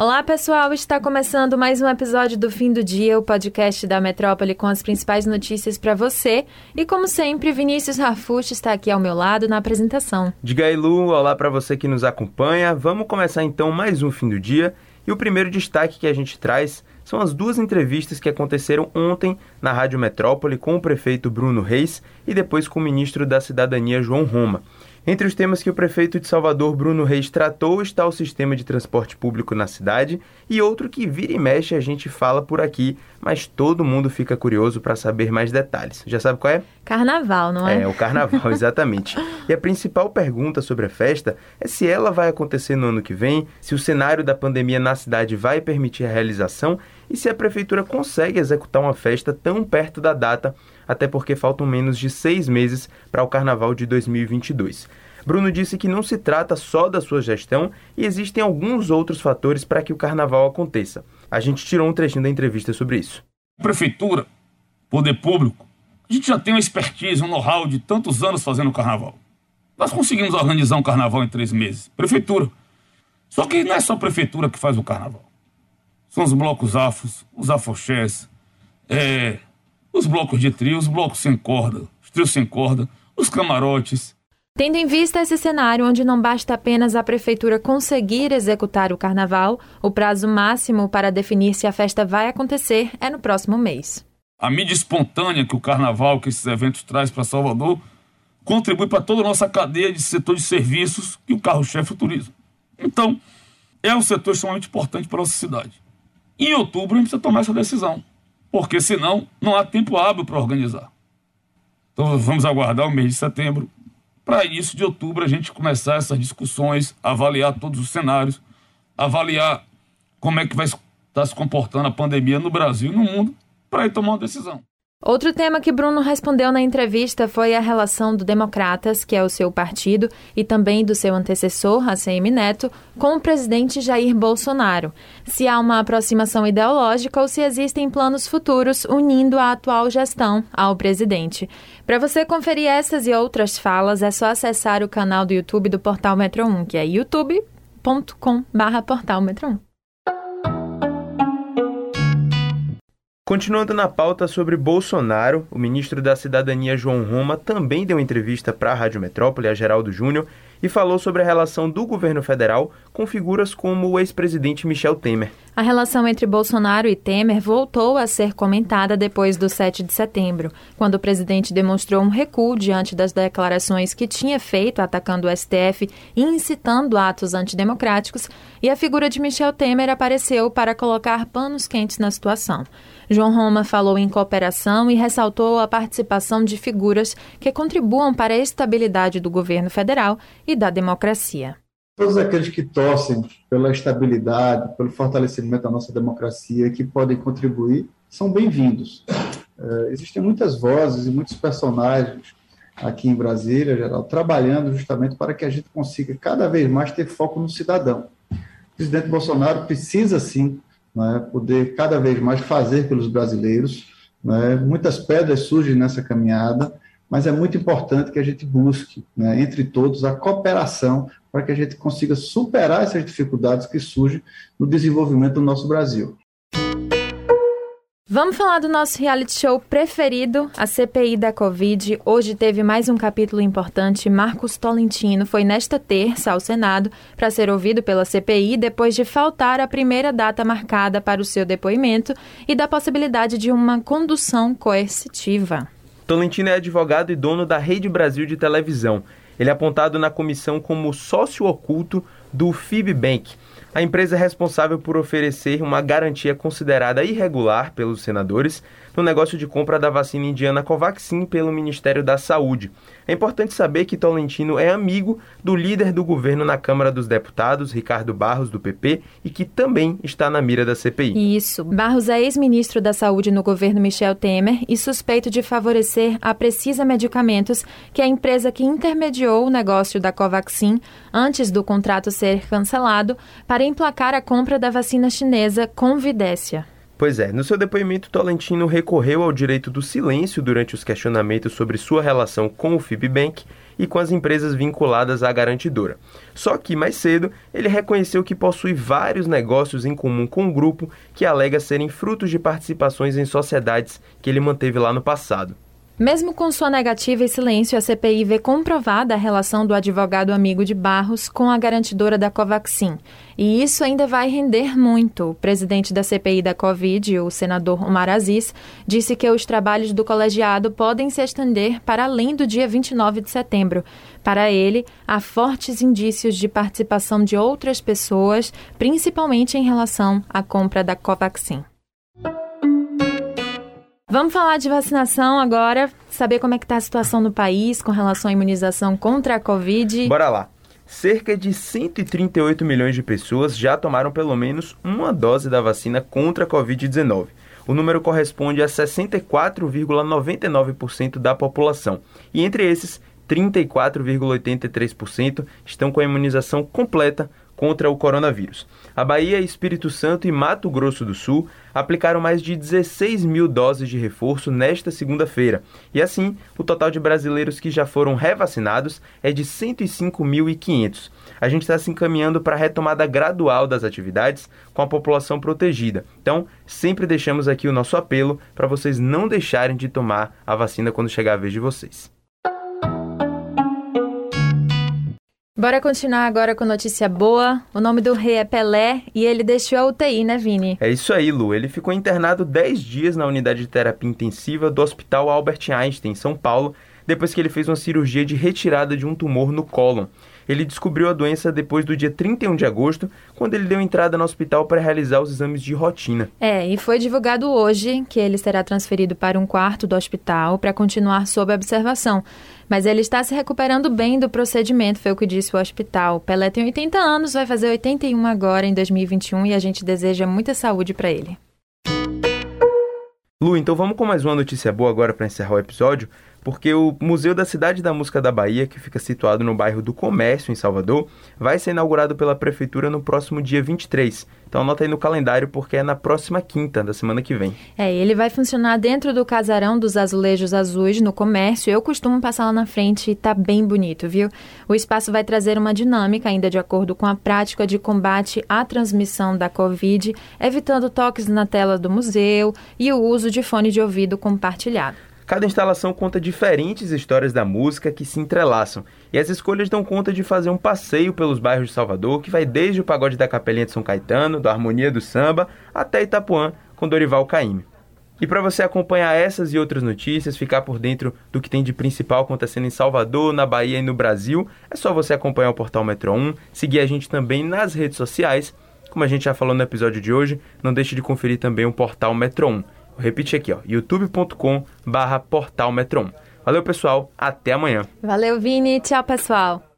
Olá, pessoal! Está começando mais um episódio do Fim do Dia, o podcast da Metrópole com as principais notícias para você. E como sempre, Vinícius Rafucci está aqui ao meu lado na apresentação. Diga aí, Lu, olá para você que nos acompanha. Vamos começar então mais um Fim do Dia. E o primeiro destaque que a gente traz são as duas entrevistas que aconteceram ontem na Rádio Metrópole com o prefeito Bruno Reis e depois com o ministro da Cidadania João Roma. Entre os temas que o prefeito de Salvador, Bruno Reis, tratou está o sistema de transporte público na cidade e outro que vira e mexe a gente fala por aqui, mas todo mundo fica curioso para saber mais detalhes. Já sabe qual é? Carnaval, não é? É, o carnaval, exatamente. e a principal pergunta sobre a festa é se ela vai acontecer no ano que vem, se o cenário da pandemia na cidade vai permitir a realização e se a prefeitura consegue executar uma festa tão perto da data, até porque faltam menos de seis meses para o carnaval de 2022. Bruno disse que não se trata só da sua gestão e existem alguns outros fatores para que o carnaval aconteça. A gente tirou um trechinho da entrevista sobre isso. Prefeitura, poder público, a gente já tem uma expertise, um know-how de tantos anos fazendo carnaval. Nós conseguimos organizar um carnaval em três meses. Prefeitura. Só que não é só a prefeitura que faz o carnaval. São os blocos afros, os afoxés, é, os blocos de trio, os blocos sem corda, os trios sem corda, os camarotes. Tendo em vista esse cenário onde não basta apenas a prefeitura conseguir executar o carnaval, o prazo máximo para definir se a festa vai acontecer é no próximo mês. A mídia espontânea que o carnaval, que esses eventos traz para Salvador, contribui para toda a nossa cadeia de setor de serviços e o carro-chefe é o turismo. Então, é um setor extremamente importante para a nossa cidade. Em outubro a gente precisa tomar essa decisão, porque senão não há tempo hábil para organizar. Então vamos aguardar o mês de setembro, para início de outubro a gente começar essas discussões, avaliar todos os cenários, avaliar como é que vai estar se comportando a pandemia no Brasil e no mundo, para ir tomar uma decisão. Outro tema que Bruno respondeu na entrevista foi a relação do Democratas, que é o seu partido, e também do seu antecessor, ACM Neto, com o presidente Jair Bolsonaro. Se há uma aproximação ideológica ou se existem planos futuros unindo a atual gestão ao presidente. Para você conferir essas e outras falas, é só acessar o canal do YouTube do Portal Metro 1, que é youtube.com/portalmetro1. Continuando na pauta sobre Bolsonaro, o ministro da Cidadania João Roma também deu entrevista para a Rádio Metrópole, a Geraldo Júnior, e falou sobre a relação do governo federal com figuras como o ex-presidente Michel Temer. A relação entre Bolsonaro e Temer voltou a ser comentada depois do 7 de setembro, quando o presidente demonstrou um recuo diante das declarações que tinha feito atacando o STF e incitando atos antidemocráticos, e a figura de Michel Temer apareceu para colocar panos quentes na situação. João Roma falou em cooperação e ressaltou a participação de figuras que contribuam para a estabilidade do governo federal e da democracia. Todos aqueles que torcem pela estabilidade, pelo fortalecimento da nossa democracia que podem contribuir são bem-vindos. É, existem muitas vozes e muitos personagens aqui em Brasília, geral, trabalhando justamente para que a gente consiga cada vez mais ter foco no cidadão. O presidente Bolsonaro precisa, sim, né, poder cada vez mais fazer pelos brasileiros. Né, muitas pedras surgem nessa caminhada, mas é muito importante que a gente busque, né, entre todos, a cooperação para que a gente consiga superar essas dificuldades que surgem no desenvolvimento do nosso Brasil. Vamos falar do nosso reality show preferido, a CPI da Covid. Hoje teve mais um capítulo importante. Marcos Tolentino foi nesta terça ao Senado para ser ouvido pela CPI depois de faltar a primeira data marcada para o seu depoimento e da possibilidade de uma condução coercitiva. Tolentino é advogado e dono da Rede Brasil de televisão. Ele é apontado na comissão como sócio oculto do Fibbank, a empresa é responsável por oferecer uma garantia considerada irregular pelos senadores no negócio de compra da vacina indiana Covaxin pelo Ministério da Saúde. É importante saber que Tolentino é amigo do líder do governo na Câmara dos Deputados, Ricardo Barros, do PP, e que também está na mira da CPI. Isso. Barros é ex-ministro da Saúde no governo Michel Temer e suspeito de favorecer a Precisa Medicamentos, que é a empresa que intermediou o negócio da Covaxin antes do contrato ser cancelado, para emplacar a compra da vacina chinesa Convidécia. Pois é, no seu depoimento, Tolentino recorreu ao direito do silêncio durante os questionamentos sobre sua relação com o Fibbank e com as empresas vinculadas à garantidora. Só que, mais cedo, ele reconheceu que possui vários negócios em comum com o grupo que alega serem frutos de participações em sociedades que ele manteve lá no passado. Mesmo com sua negativa e silêncio, a CPI vê comprovada a relação do advogado amigo de Barros com a garantidora da Covaxin. E isso ainda vai render muito. O presidente da CPI da Covid, o senador Omar Aziz, disse que os trabalhos do colegiado podem se estender para além do dia 29 de setembro. Para ele, há fortes indícios de participação de outras pessoas, principalmente em relação à compra da Covaxin. Vamos falar de vacinação agora, saber como é que está a situação no país com relação à imunização contra a Covid. Bora lá. Cerca de 138 milhões de pessoas já tomaram pelo menos uma dose da vacina contra a Covid-19. O número corresponde a 64,99% da população. E entre esses, 34,83% estão com a imunização completa contra o coronavírus. A Bahia, Espírito Santo e Mato Grosso do Sul aplicaram mais de 16 mil doses de reforço nesta segunda-feira. E assim, o total de brasileiros que já foram revacinados é de 105.500. A gente está se encaminhando para a retomada gradual das atividades com a população protegida. Então, sempre deixamos aqui o nosso apelo para vocês não deixarem de tomar a vacina quando chegar a vez de vocês. Bora continuar agora com notícia boa. O nome do rei é Pelé e ele deixou a UTI, né, Vini? É isso aí, Lu. Ele ficou internado 10 dias na unidade de terapia intensiva do Hospital Albert Einstein, em São Paulo, depois que ele fez uma cirurgia de retirada de um tumor no cólon. Ele descobriu a doença depois do dia 31 de agosto, quando ele deu entrada no hospital para realizar os exames de rotina. É, e foi divulgado hoje que ele será transferido para um quarto do hospital para continuar sob observação. Mas ele está se recuperando bem do procedimento, foi o que disse o hospital. Pelé tem 80 anos, vai fazer 81 agora em 2021 e a gente deseja muita saúde para ele. Lu, então vamos com mais uma notícia boa agora para encerrar o episódio porque o Museu da Cidade da Música da Bahia, que fica situado no bairro do Comércio, em Salvador, vai ser inaugurado pela Prefeitura no próximo dia 23. Então anota aí no calendário, porque é na próxima quinta da semana que vem. É, ele vai funcionar dentro do casarão dos azulejos azuis, no comércio. Eu costumo passar lá na frente e tá bem bonito, viu? O espaço vai trazer uma dinâmica, ainda de acordo com a prática de combate à transmissão da Covid, evitando toques na tela do museu e o uso de fone de ouvido compartilhado. Cada instalação conta diferentes histórias da música que se entrelaçam, e as escolhas dão conta de fazer um passeio pelos bairros de Salvador, que vai desde o pagode da Capelinha de São Caetano, da Harmonia do Samba, até Itapuã, com Dorival Caymmi. E para você acompanhar essas e outras notícias, ficar por dentro do que tem de principal acontecendo em Salvador, na Bahia e no Brasil, é só você acompanhar o portal Metro 1, seguir a gente também nas redes sociais. Como a gente já falou no episódio de hoje, não deixe de conferir também o portal Metro 1. Vou repetir aqui, ó, youtube.com barra portal Metron. Valeu, pessoal. Até amanhã. Valeu, Vini. Tchau, pessoal.